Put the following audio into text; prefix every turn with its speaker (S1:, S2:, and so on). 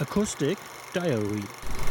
S1: Acoustic Diary.